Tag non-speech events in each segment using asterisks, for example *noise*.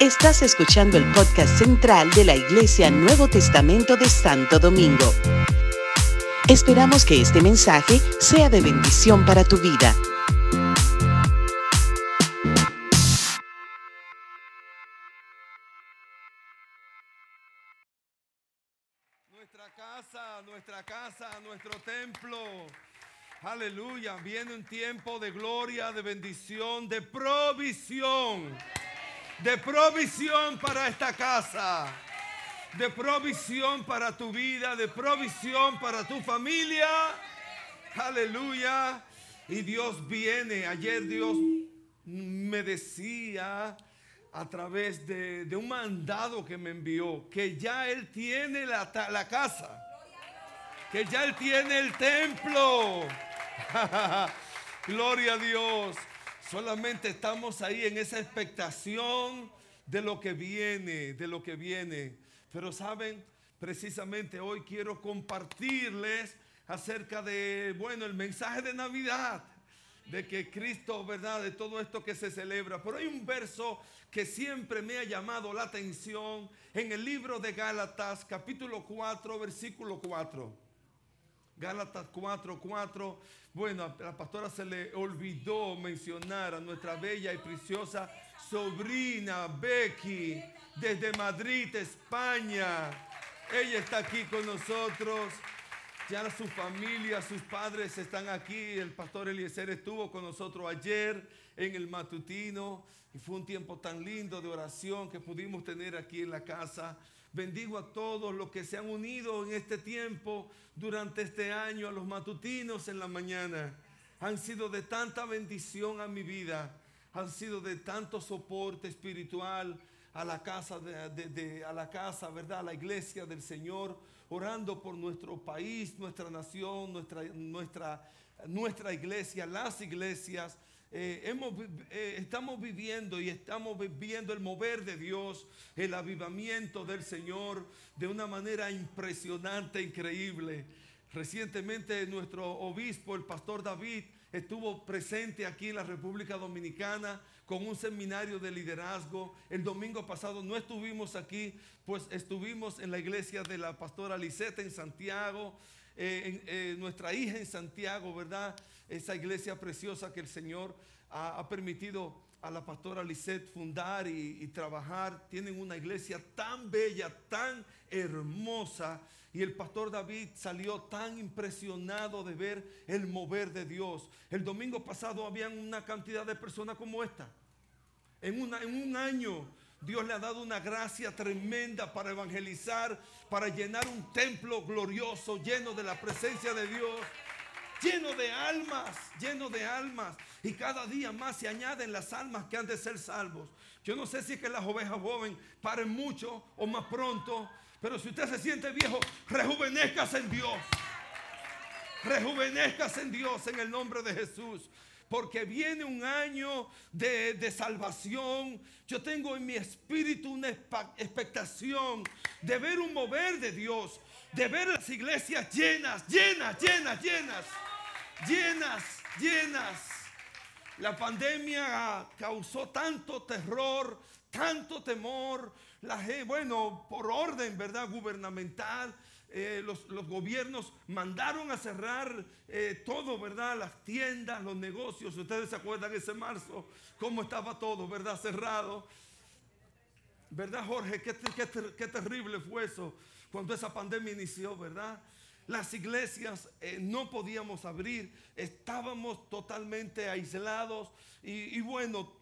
Estás escuchando el podcast central de la Iglesia Nuevo Testamento de Santo Domingo. Esperamos que este mensaje sea de bendición para tu vida. Nuestra casa, nuestra casa, nuestro templo. Aleluya. Viene un tiempo de gloria, de bendición, de provisión. De provisión para esta casa. De provisión para tu vida, de provisión para tu familia. Aleluya. Y Dios viene. Ayer Dios me decía a través de, un mandado que me envió que ya Él tiene la, la casa. Que ya Él tiene el templo. *laughs* Gloria a Dios. Solamente estamos ahí en esa expectación de lo que viene, de lo que viene. Pero saben, precisamente hoy quiero compartirles acerca de, bueno, el mensaje de Navidad. De que Cristo, ¿verdad? De todo esto que se celebra. Pero hay un verso que siempre me ha llamado la atención en el libro de Gálatas, capítulo 4, versículo 4. Gálatas 4, 4. Bueno, a la pastora se le olvidó mencionar a nuestra bella y preciosa sobrina Becky desde Madrid, España. Ella está aquí con nosotros. Ya su familia, sus padres están aquí. El pastor Eliezer estuvo con nosotros ayer en el matutino y fue un tiempo tan lindo de oración que pudimos tener aquí en la casa. Bendigo a todos los que se han unido en este tiempo durante este año a los matutinos en la mañana. Han sido de tanta bendición a mi vida, han sido de tanto soporte espiritual a la casa, de, de- a la casa, ¿verdad? A la iglesia del Señor, orando por nuestro país, nuestra nación, nuestra, nuestra, nuestra iglesia, las iglesias. Eh, eh, estamos viviendo y estamos viviendo el mover de Dios, el avivamiento del Señor de una manera impresionante, increíble. Recientemente nuestro obispo, el pastor David, estuvo presente aquí en la República Dominicana con un seminario de liderazgo. El domingo pasado no estuvimos aquí, pues estuvimos en la iglesia de la pastora Liseta en Santiago, eh, nuestra hija en Santiago, ¿verdad? Esa iglesia preciosa que el Señor ha, permitido a la pastora Lisette fundar y, trabajar. Tienen una iglesia tan bella, tan hermosa. Y el pastor David salió tan impresionado de ver el mover de Dios. El domingo pasado habían una cantidad de personas como esta. En, en un año Dios le ha dado una gracia tremenda para evangelizar, para llenar un templo glorioso, lleno de la presencia de Dios, lleno de almas, lleno de almas. Y cada día más se añaden las almas que han de ser salvos. Yo no sé si es que las ovejas jóvenes paren mucho o más pronto, pero si usted se siente viejo, rejuvenezcas en Dios. Rejuvenezcas en Dios en el nombre de Jesús. Porque viene un año de, de salvación. Yo tengo en mi espíritu una expectación de ver un mover de Dios. De ver las iglesias llenas, llenas, llenas, llenas. Llenas, llenas. La pandemia causó tanto terror, tanto temor. Bueno, por orden, ¿verdad? Gubernamental, eh, los, los gobiernos mandaron a cerrar eh, todo, ¿verdad? Las tiendas, los negocios. Ustedes se acuerdan ese marzo, cómo estaba todo, ¿verdad? Cerrado. ¿Verdad, Jorge? Qué, qué qué terrible fue eso cuando esa pandemia inició, ¿verdad? Las iglesias eh, no podíamos abrir, estábamos totalmente aislados y, bueno,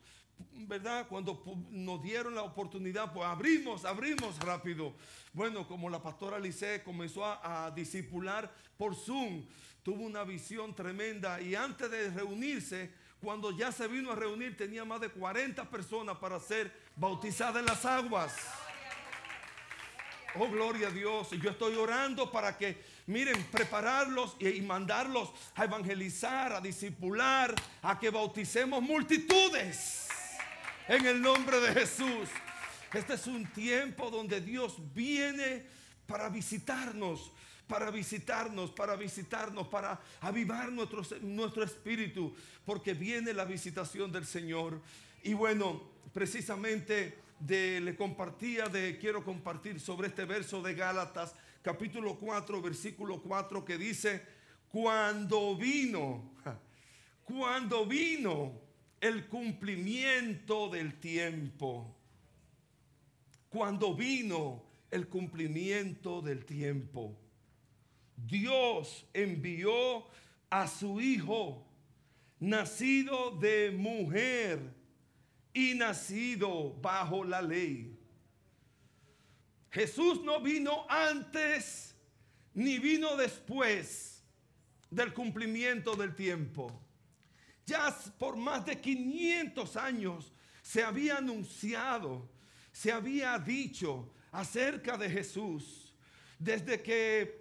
¿verdad? Cuando nos dieron la oportunidad, pues abrimos, abrimos rápido. Bueno, como la pastora Lice comenzó a, a discipular por Zoom, tuvo una visión tremenda y antes de reunirse, cuando ya se vino a reunir, tenía más de 40 personas para ser bautizadas en las aguas. Oh, gloria a Dios. Yo estoy orando para que, miren, prepararlos y, mandarlos a evangelizar, a discipular, a que bauticemos multitudes. En el nombre de Jesús. Este es un tiempo donde Dios viene para visitarnos, para visitarnos, para visitarnos, para avivar nuestro, nuestro espíritu, porque viene la visitación del Señor. Y bueno, precisamente de, le compartía, de quiero compartir sobre este verso de Gálatas, capítulo 4, versículo 4, que dice, cuando vino, *laughs* cuando vino el cumplimiento del tiempo, cuando vino el cumplimiento del tiempo, Dios envió a su Hijo, nacido de mujer y nacido bajo la ley. Jesús no vino antes ni vino después del cumplimiento del tiempo. Ya por más de 500 años se había anunciado, se había dicho acerca de Jesús. Desde que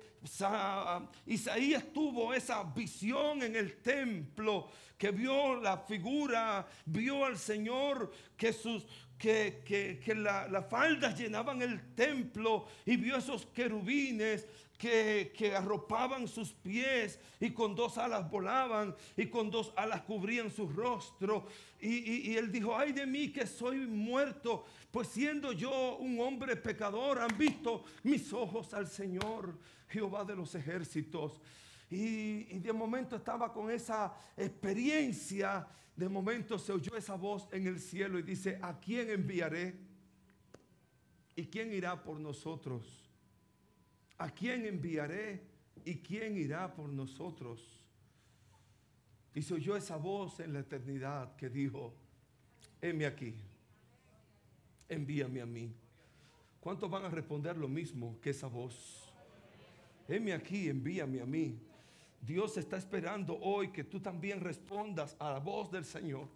Isaías tuvo esa visión en el templo, que vio la figura, vio al Señor, que sus que, las faldas llenaban el templo y vio esos querubines que, que, arropaban sus pies y con dos alas volaban y con dos alas cubrían su rostro. Y, y, él dijo, ay de mí que soy muerto, pues siendo yo un hombre pecador, han visto mis ojos al Señor, Jehová de los ejércitos. Y, y de momento estaba con esa experiencia de momento se oyó esa voz en el cielo y dice, ¿a quién enviaré? ¿Y quién irá por nosotros? ¿A quién enviaré? ¿Y quién irá por nosotros? Y se oyó esa voz en la eternidad que dijo, heme aquí, envíame a mí. ¿Cuántos van a responder lo mismo que esa voz? Heme aquí, envíame a mí. Dios está esperando hoy que tú también respondas a la voz del Señor.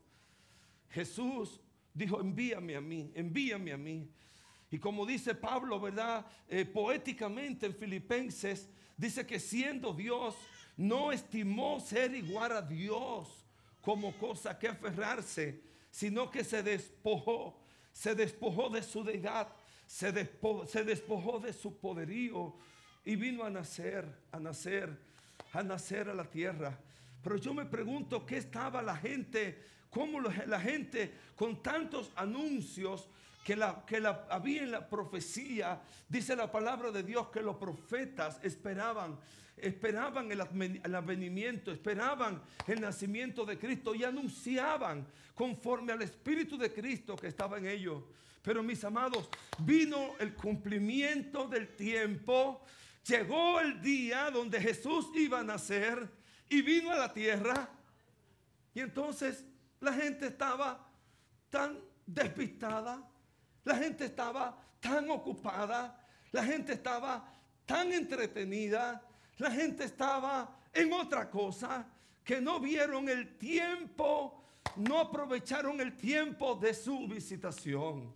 Jesús dijo, envíame a mí, envíame a mí. Y como dice Pablo, ¿verdad? Eh, poéticamente en Filipenses, dice que siendo Dios, no estimó ser igual a Dios como cosa que aferrarse, sino que se despojó, se despojó de su deidad, se se despojó de su poderío y vino a nacer, a nacer a nacer a la tierra. Pero yo me pregunto qué estaba la gente, cómo la gente con tantos anuncios que, la, que la, había en la profecía, dice la palabra de Dios que los profetas esperaban, esperaban el, el advenimiento, esperaban el nacimiento de Cristo y anunciaban conforme al Espíritu de Cristo que estaba en ellos. Pero mis amados, vino el cumplimiento del tiempo Llegó el día donde Jesús iba a nacer y vino a la tierra. Y entonces la gente estaba tan despistada, la gente estaba tan ocupada, la gente estaba tan entretenida, la gente estaba en otra cosa que no vieron el tiempo, no aprovecharon el tiempo de su visitación,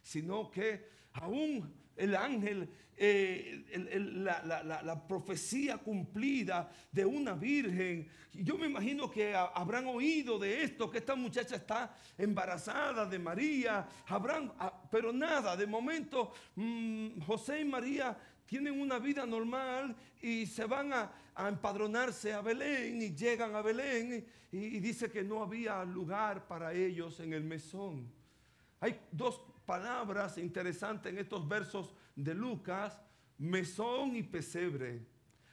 sino que aún el ángel, eh, la, profecía cumplida de una virgen. Yo me imagino que habrán oído de esto, que esta muchacha está embarazada de María, habrán, ah, pero nada, de momento mm, José y María tienen una vida normal y se van a, empadronarse a Belén y llegan a Belén y, y dice que no había lugar para ellos en el mesón. Hay dos palabras interesantes en estos versos de Lucas, mesón y pesebre.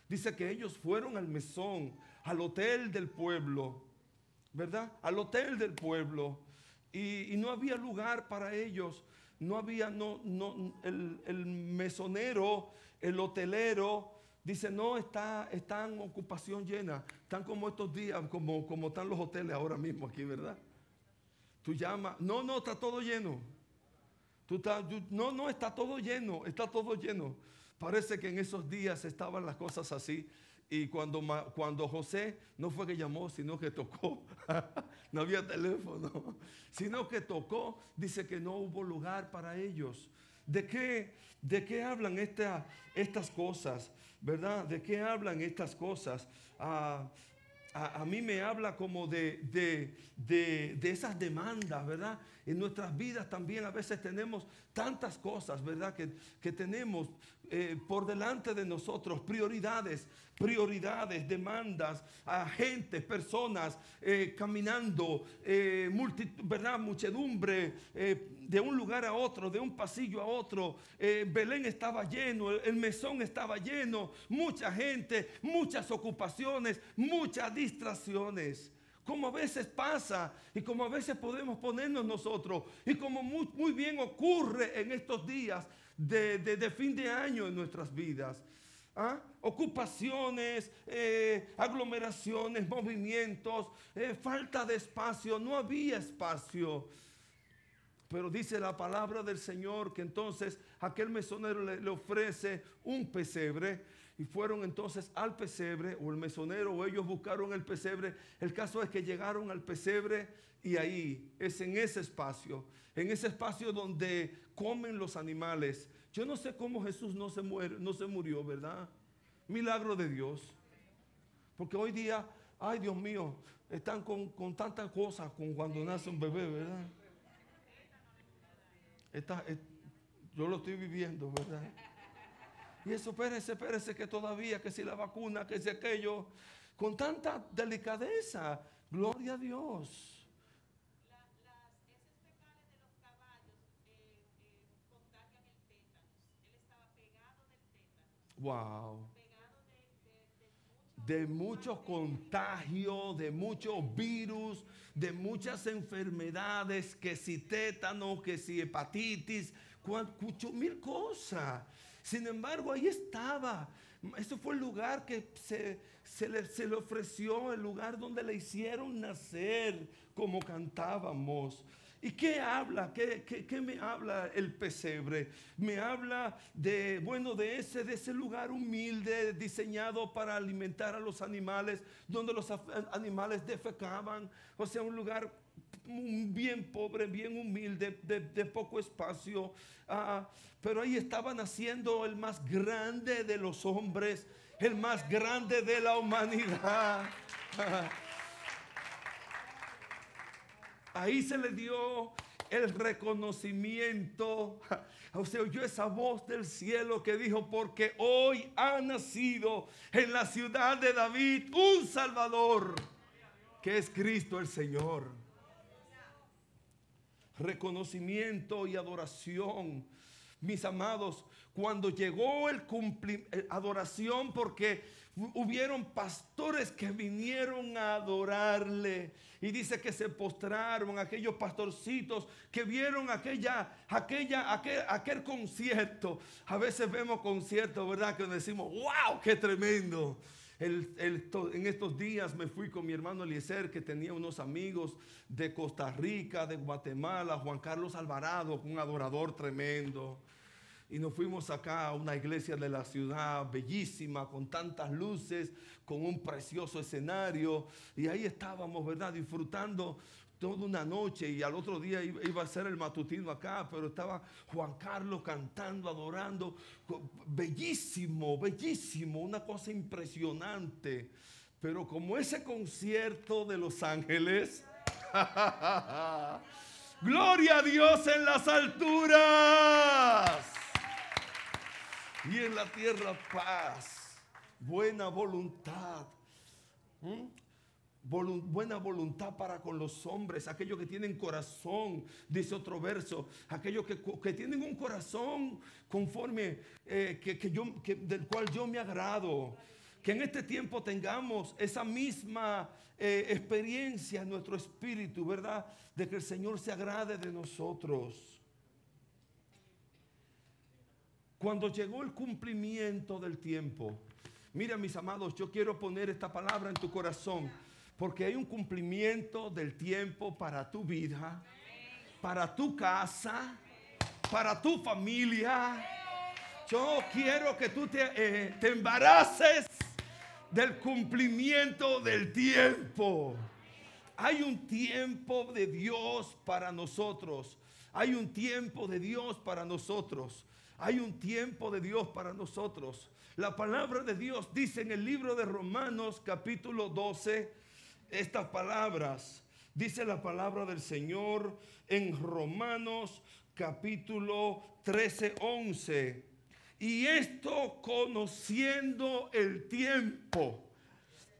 Dice que ellos fueron al mesón, al hotel del pueblo, ¿verdad? Al hotel del pueblo. Y, no había lugar para ellos. No había, no, no, el, mesonero, el hotelero, dice, no, está, está en ocupación llena. Están como estos días, como, como están los hoteles ahora mismo aquí, ¿verdad? Tú llamas, no, no, está todo lleno no, no, está todo lleno, está todo lleno. Parece que en esos días estaban las cosas así. Y cuando, cuando José no fue que llamó, sino que tocó, *laughs* no había teléfono, *laughs* sino que tocó, dice que no hubo lugar para ellos. ¿De qué, de qué hablan estas cosas? ¿Verdad? ¿De qué hablan estas cosas? Ah, a, mí me habla como de, de, esas demandas, ¿verdad? En nuestras vidas también a veces tenemos tantas cosas, ¿verdad? Que, que tenemos eh, por delante de nosotros, prioridades, prioridades, demandas, agentes, personas eh, caminando, eh, ¿verdad? muchedumbre de un lugar a otro, de un pasillo a otro. Belén estaba lleno, el mesón estaba lleno, mucha gente, muchas ocupaciones, muchas distracciones como a veces pasa y como a veces podemos ponernos nosotros y como muy, muy bien ocurre en estos días de, fin de año en nuestras vidas. ¿Ah? Ocupaciones, eh, aglomeraciones, movimientos, eh, falta de espacio, no había espacio. Pero dice la palabra del Señor que entonces aquel mesonero le, le, ofrece un pesebre y fueron entonces al pesebre o el mesonero o ellos buscaron el pesebre. El caso es que llegaron al pesebre y ahí es en ese espacio, en ese espacio donde comen los animales. Yo no sé cómo Jesús no se, muere, no se murió, ¿verdad? Milagro de Dios. Porque hoy día, ay Dios mío, están con, con tantas cosas como cuando nace un bebé, ¿verdad? yo lo estoy viviendo, ¿verdad? Y eso, espérese, espérese, que todavía, que si la vacuna, que si aquello, con tanta delicadeza, gloria a Dios. Wow. De muchos contagios, de muchos virus, de muchas enfermedades, que si tétano, que si hepatitis, mil cosas. Sin embargo, ahí estaba. Ese fue el lugar que se, se, le, se le ofreció, el lugar donde le hicieron nacer, como cantábamos. ¿Y qué habla? ¿Qué, me habla el pesebre? Me habla de, bueno, de ese, de ese lugar humilde diseñado para alimentar a los animales, donde los animales defecaban. O sea, un lugar bien pobre, bien humilde, de, poco espacio. Ah, pero ahí estaba naciendo el más grande de los hombres, el más grande de la humanidad. *laughs* Ahí se le dio el reconocimiento. O sea, oyó esa voz del cielo que dijo, porque hoy ha nacido en la ciudad de David un Salvador, que es Cristo el Señor. Reconocimiento y adoración. Mis amados, cuando llegó el cumplimiento, adoración, porque hubieron pastores que vinieron a adorarle. Y dice que se postraron aquellos pastorcitos que vieron aquella, aquella, aquel, concierto. A veces vemos conciertos, ¿verdad? Que decimos, wow, qué tremendo. en estos días me fui con mi hermano Eliezer, que tenía unos amigos de Costa Rica, de Guatemala, Juan Carlos Alvarado, un adorador tremendo. Y nos fuimos acá a una iglesia de la ciudad bellísima, con tantas luces, con un precioso escenario. Y ahí estábamos, ¿verdad? Disfrutando toda una noche y al otro día iba a ser el matutino acá, pero estaba Juan Carlos cantando, adorando, bellísimo, bellísimo, una cosa impresionante. Pero como ese concierto de Los Ángeles, *laughs* gloria a Dios en las alturas y en la tierra paz, buena voluntad. buena voluntad para con los hombres, aquellos que tienen corazón, dice otro verso, aquellos que, tienen un corazón conforme eh, que, yo, del cual yo me agrado. Que en este tiempo tengamos esa misma eh, experiencia en nuestro espíritu, ¿verdad? De que el Señor se agrade de nosotros. Cuando llegó el cumplimiento del tiempo, mira mis amados, yo quiero poner esta palabra en tu corazón, porque hay un cumplimiento del tiempo para tu vida, para tu casa, para tu familia. Yo quiero que tú te, eh, embaraces del cumplimiento del tiempo. Hay un tiempo de Dios para nosotros. Hay un tiempo de Dios para nosotros. Hay un tiempo de Dios para nosotros. La palabra de Dios dice en el libro de Romanos capítulo 12 estas palabras. Dice la palabra del Señor en Romanos capítulo 13, 11. Y esto conociendo el tiempo.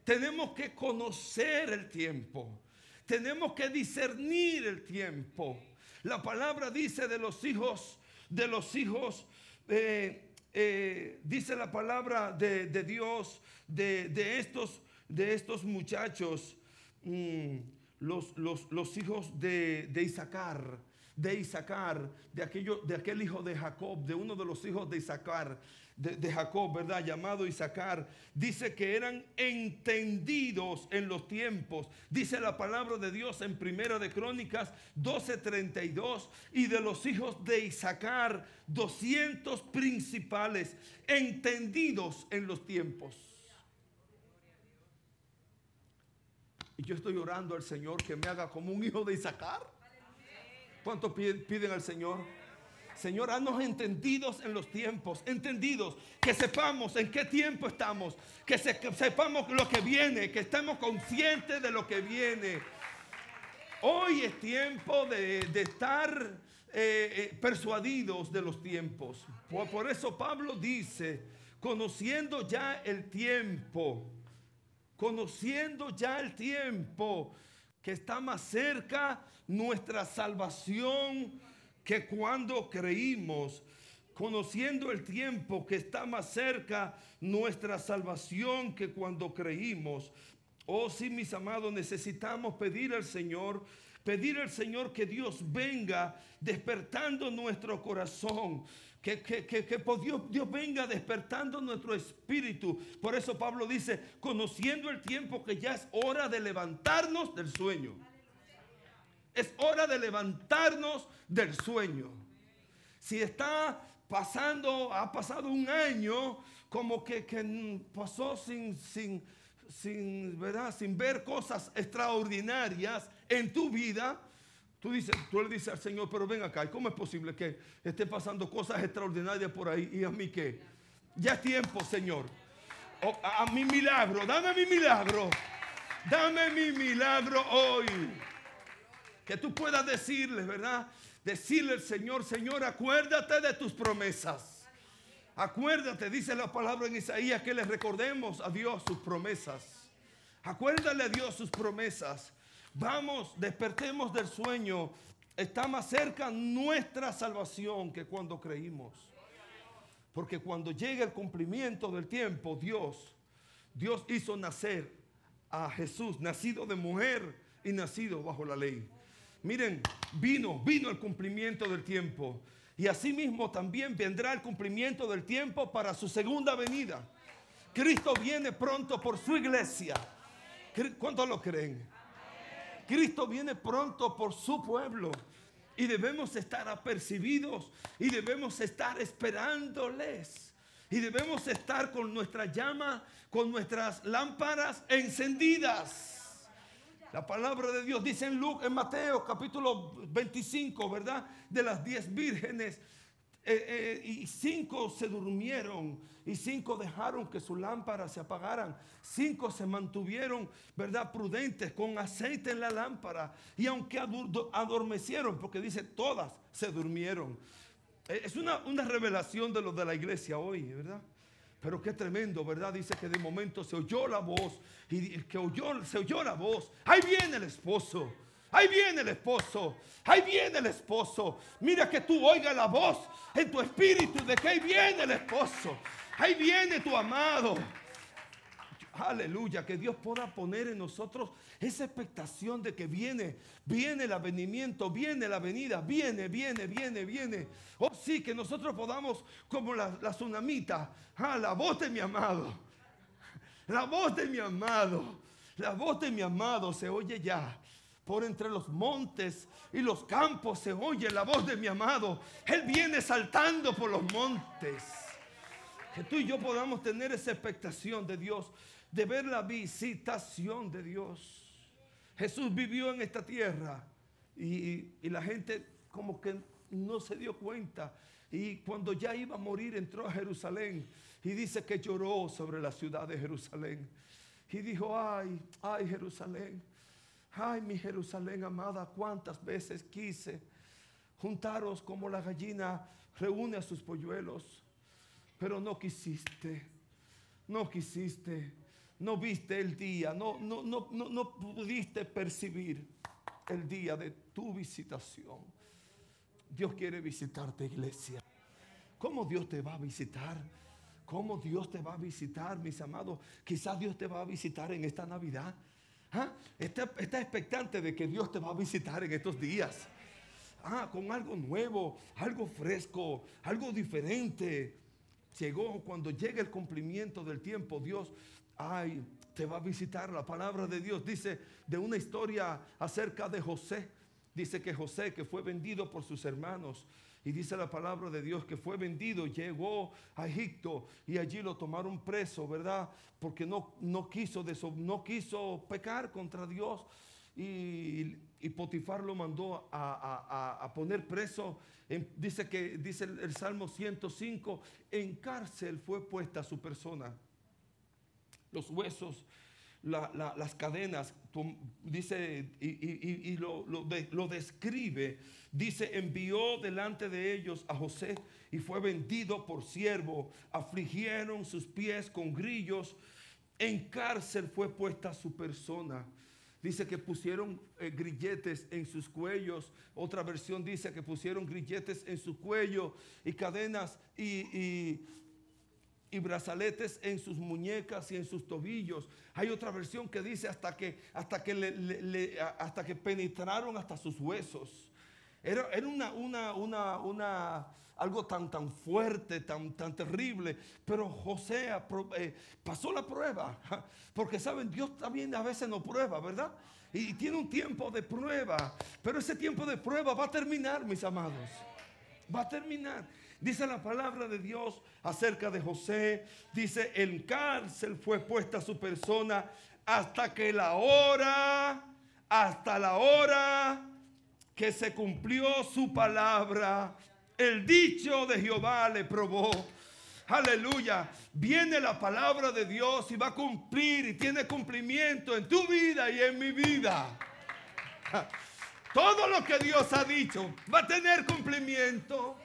Tenemos que conocer el tiempo. Tenemos que discernir el tiempo. La palabra dice de los hijos, de los hijos, eh, eh, dice la palabra de, Dios, de, estos, de estos muchachos, mm, los, los, hijos de, de Isaacar de Isaacar, de, aquello, de aquel hijo de Jacob, de uno de los hijos de Isaacar, de, Jacob, ¿verdad? Llamado Isaacar, dice que eran entendidos en los tiempos. Dice la palabra de Dios en Primera de Crónicas 12:32 y de los hijos de Isaacar 200 principales entendidos en los tiempos. Y yo estoy orando al Señor que me haga como un hijo de Isaacar. ¿Cuánto piden al Señor? Señor, haznos entendidos en los tiempos, entendidos, que sepamos en qué tiempo estamos, que, sepamos lo que viene, que estemos conscientes de lo que viene. Hoy es tiempo de, estar eh, eh, persuadidos de los tiempos. por eso Pablo dice, conociendo ya el tiempo, conociendo ya el tiempo, que está más cerca nuestra salvación que cuando creímos, conociendo el tiempo que está más cerca nuestra salvación que cuando creímos. Oh sí, mis amados, necesitamos pedir al Señor, pedir al Señor que Dios venga despertando nuestro corazón. Que, que, que, Dios, Dios venga despertando nuestro espíritu. Por eso Pablo dice, conociendo el tiempo que ya es hora de levantarnos del sueño. Es hora de levantarnos del sueño. Si está pasando, ha pasado un año como que, pasó sin, sin, sin, ¿verdad? sin ver cosas extraordinarias en tu vida, tú, dices, tú le dices al Señor, pero ven acá, ¿cómo es posible que esté pasando cosas extraordinarias por ahí y a mí qué? Ya es tiempo, Señor. a mi milagro, dame mi milagro. Dame mi milagro hoy. Que tú puedas decirle, ¿verdad? Decirle al Señor, Señor, acuérdate de tus promesas. Acuérdate, dice la palabra en Isaías, que le recordemos a Dios sus promesas. Acuérdale a Dios sus promesas. Vamos, despertemos del sueño. Está más cerca nuestra salvación que cuando creímos. Porque cuando llegue el cumplimiento del tiempo, Dios, Dios hizo nacer a Jesús, nacido de mujer y nacido bajo la ley. Miren, vino, vino el cumplimiento del tiempo. Y asimismo también vendrá el cumplimiento del tiempo para su segunda venida. Cristo viene pronto por su iglesia. ¿Cuántos lo creen? Cristo viene pronto por su pueblo. Y debemos estar apercibidos y debemos estar esperándoles. Y debemos estar con nuestra llama, con nuestras lámparas encendidas. La palabra de Dios dice en, Luke, en Mateo capítulo 25, ¿verdad? De las diez vírgenes. Eh, eh, y cinco se durmieron y cinco dejaron que sus lámparas se apagaran. Cinco se mantuvieron, ¿verdad? Prudentes con aceite en la lámpara. Y aunque adormecieron, porque dice todas se durmieron. Eh, es una, una revelación de lo de la iglesia hoy, ¿verdad? Pero qué tremendo, ¿verdad? Dice que de momento se oyó la voz y que oyó, se oyó la voz. Ahí viene el esposo. Ahí viene el esposo. Ahí viene el esposo. Mira que tú oigas la voz en tu espíritu de que ahí viene el esposo. Ahí viene tu amado. Aleluya, que Dios pueda poner en nosotros esa expectación de que viene, viene el avenimiento, viene la venida, viene, viene, viene, viene. Oh sí, que nosotros podamos, como la, la tsunamita, ah, la voz de mi amado, la voz de mi amado, la voz de mi amado se oye ya. Por entre los montes y los campos se oye la voz de mi amado. Él viene saltando por los montes. Que tú y yo podamos tener esa expectación de Dios de ver la visitación de Dios. Jesús vivió en esta tierra y, la gente como que no se dio cuenta. Y cuando ya iba a morir entró a Jerusalén y dice que lloró sobre la ciudad de Jerusalén. Y dijo, ay, ay Jerusalén, ay mi Jerusalén amada, cuántas veces quise juntaros como la gallina reúne a sus polluelos pero no quisiste, no quisiste, no viste el día, no, no, no, no, pudiste percibir el día de tu visitación. Dios quiere visitarte, iglesia. ¿Cómo Dios te va a visitar? ¿Cómo Dios te va a visitar, mis amados? Quizás Dios te va a visitar en esta Navidad. ¿Ah? Está, expectante de que Dios te va a visitar en estos días. Ah, con algo nuevo, algo fresco, algo diferente. Llegó cuando llegue el cumplimiento del tiempo, Dios, ay, te va a visitar. La palabra de Dios dice de una historia acerca de José. Dice que José, que fue vendido por sus hermanos, y dice la palabra de Dios que fue vendido, llegó a Egipto y allí lo tomaron preso, ¿verdad? Porque no, no, quiso, no quiso pecar contra Dios. Y, Potifar lo mandó a, poner preso. dice que dice el, Salmo 105, en cárcel fue puesta su persona. Los huesos las cadenas, dice, y, lo, lo, describe, dice, envió delante de ellos a José y fue vendido por siervo, afligieron sus pies con grillos, en cárcel fue puesta su persona. Dice que pusieron eh, grilletes en sus cuellos. Otra versión dice que pusieron grilletes en su cuello y cadenas y y brazaletes en sus muñecas y en sus tobillos. Hay otra versión que dice hasta que, hasta que, hasta que penetraron hasta sus huesos. Era, era una, una, una, una, algo tan, tan fuerte, tan, tan terrible. Pero José eh, pasó la prueba. Porque saben, Dios también a veces no prueba, ¿verdad? Y tiene un tiempo de prueba. Pero ese tiempo de prueba va a terminar, mis amados. Va a terminar. Dice la palabra de Dios acerca de José. Dice, en cárcel fue puesta su persona hasta que la hora, hasta la hora que se cumplió su palabra, el dicho de Jehová le probó. Aleluya. Viene la palabra de Dios y va a cumplir y tiene cumplimiento en tu vida y en mi vida. Todo lo que Dios ha dicho va a tener cumplimiento.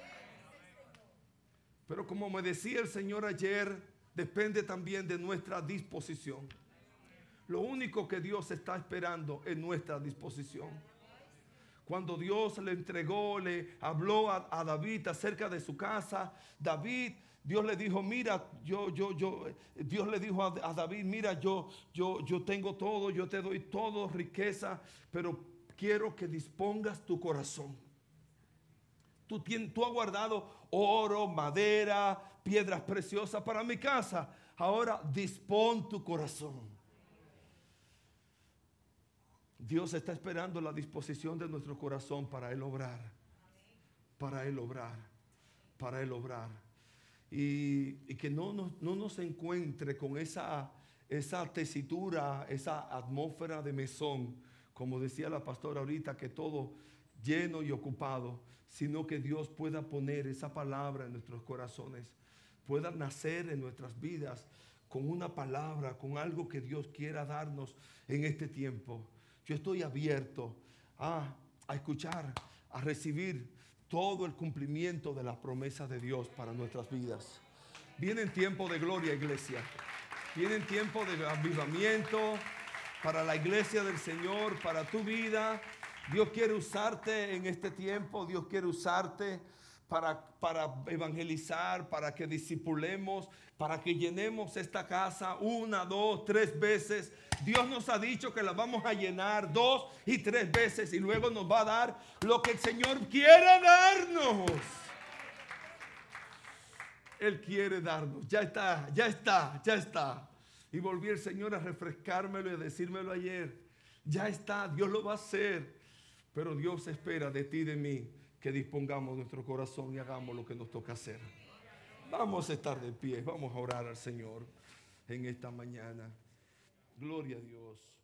Pero como me decía el Señor ayer, depende también de nuestra disposición. Lo único que Dios está esperando es nuestra disposición. Cuando Dios le entregó, le habló a, David acerca de su casa, David, Dios le dijo, mira, yo, yo, yo, Dios le dijo a, David, mira, yo, yo, yo tengo todo, yo te doy todo, riqueza, pero quiero que dispongas tu corazón. Tú, tú has guardado oro, madera, piedras preciosas para mi casa. Ahora dispón tu corazón. Dios está esperando la disposición de nuestro corazón para Él obrar. Para Él obrar. Para Él obrar. Y, que no nos, no nos encuentre con esa, esa tesitura, esa atmósfera de mesón, como decía la pastora ahorita, que todo lleno y ocupado sino que Dios pueda poner esa palabra en nuestros corazones, pueda nacer en nuestras vidas con una palabra, con algo que Dios quiera darnos en este tiempo. Yo estoy abierto a, escuchar, a recibir todo el cumplimiento de las promesas de Dios para nuestras vidas. Vienen tiempo de gloria, iglesia. Vienen tiempo de avivamiento para la iglesia del Señor, para tu vida, Dios quiere usarte en este tiempo, Dios quiere usarte para, evangelizar, para que disipulemos, para que llenemos esta casa una, dos, tres veces. Dios nos ha dicho que la vamos a llenar dos y tres veces y luego nos va a dar lo que el Señor quiere darnos. Él quiere darnos. Ya está, ya está, ya está. Y volví el Señor a refrescármelo y a decírmelo ayer. Ya está, Dios lo va a hacer. Pero Dios espera de ti y de mí que dispongamos nuestro corazón y hagamos lo que nos toca hacer. Vamos a estar de pie, vamos a orar al Señor en esta mañana. Gloria a Dios.